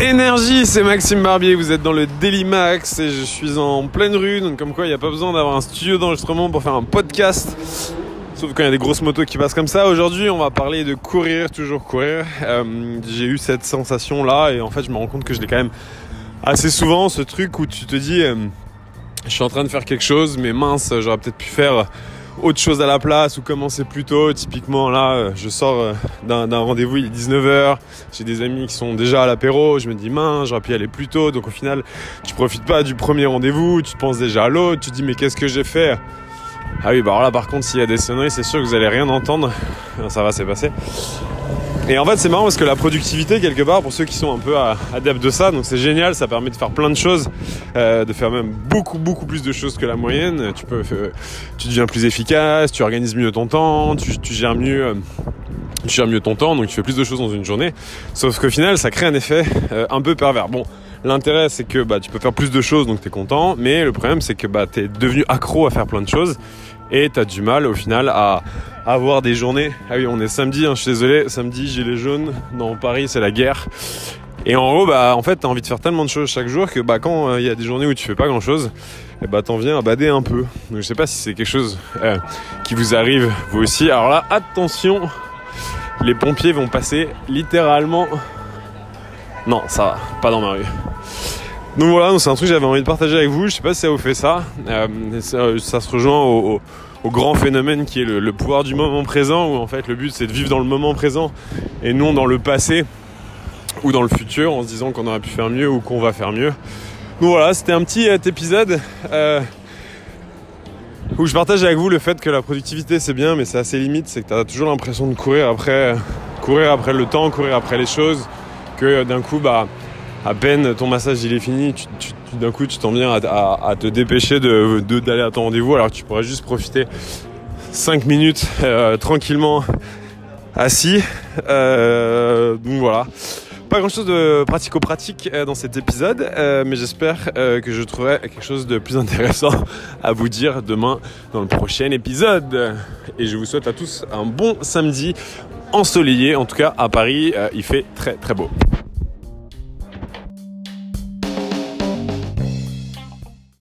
Énergie, c'est Maxime Barbier, vous êtes dans le Daily Max et je suis en pleine rue, donc comme quoi il n'y a pas besoin d'avoir un studio d'enregistrement pour faire un podcast. Sauf quand il y a des grosses motos qui passent comme ça. Aujourd'hui, on va parler de courir, toujours courir. Euh, j'ai eu cette sensation là et en fait, je me rends compte que je l'ai quand même assez souvent, ce truc où tu te dis, euh, je suis en train de faire quelque chose, mais mince, j'aurais peut-être pu faire autre chose à la place ou commencer plus tôt. Typiquement, là, euh, je sors euh, d'un rendez-vous, il est 19h. J'ai des amis qui sont déjà à l'apéro. Je me dis, mince, j'aurais pu y aller plus tôt. Donc au final, tu profites pas du premier rendez-vous. Tu te penses déjà à l'autre. Tu te dis, mais qu'est-ce que j'ai fait? Ah oui, bah alors là, par contre, s'il y a des sonneries, c'est sûr que vous allez rien entendre. Ça va, c'est passé. Et en fait, c'est marrant parce que la productivité, quelque part, pour ceux qui sont un peu adeptes de ça, donc c'est génial, ça permet de faire plein de choses, euh, de faire même beaucoup, beaucoup plus de choses que la moyenne. Tu peux, euh, tu deviens plus efficace, tu organises mieux ton temps, tu, gères mieux. Euh, tu gères mieux ton temps, donc tu fais plus de choses dans une journée. Sauf qu'au final, ça crée un effet un peu pervers. Bon, l'intérêt c'est que bah, tu peux faire plus de choses, donc tu es content. Mais le problème c'est que bah, tu es devenu accro à faire plein de choses et tu as du mal au final à avoir des journées. Ah oui, on est samedi, hein, je suis désolé, samedi, gilet jaune, dans Paris, c'est la guerre. Et en gros, bah, en fait, t'as envie de faire tellement de choses chaque jour que, bah, quand euh, il y a des journées où tu fais pas grand chose, et eh bah, t'en viens à bader un peu. Donc, je sais pas si c'est quelque chose euh, qui vous arrive, vous aussi. Alors là, attention, les pompiers vont passer littéralement. Non, ça va, pas dans ma rue. Donc voilà, c'est un truc que j'avais envie de partager avec vous. Je sais pas si ça vous fait ça. Euh, ça, se rejoint au, grand phénomène qui est le, pouvoir du moment présent, où en fait le but c'est de vivre dans le moment présent et non dans le passé ou dans le futur en se disant qu'on aurait pu faire mieux ou qu'on va faire mieux. Donc voilà, c'était un petit euh, épisode euh, où je partage avec vous le fait que la productivité c'est bien, mais c'est assez limite. C'est que tu as toujours l'impression de courir après, courir après le temps, courir après les choses, que d'un coup bah à peine ton massage il est fini, d'un coup tu t'en viens à, te dépêcher d'aller à ton rendez-vous alors que tu pourrais juste profiter 5 minutes euh, tranquillement assis. Euh, donc voilà. Pas grand chose de pratico-pratique euh, dans cet épisode, mais j'espère que je trouverai quelque chose de plus intéressant à vous dire demain dans le prochain épisode. Et je vous souhaite à tous un bon samedi ensoleillé, en tout cas à Paris, il fait très très beau.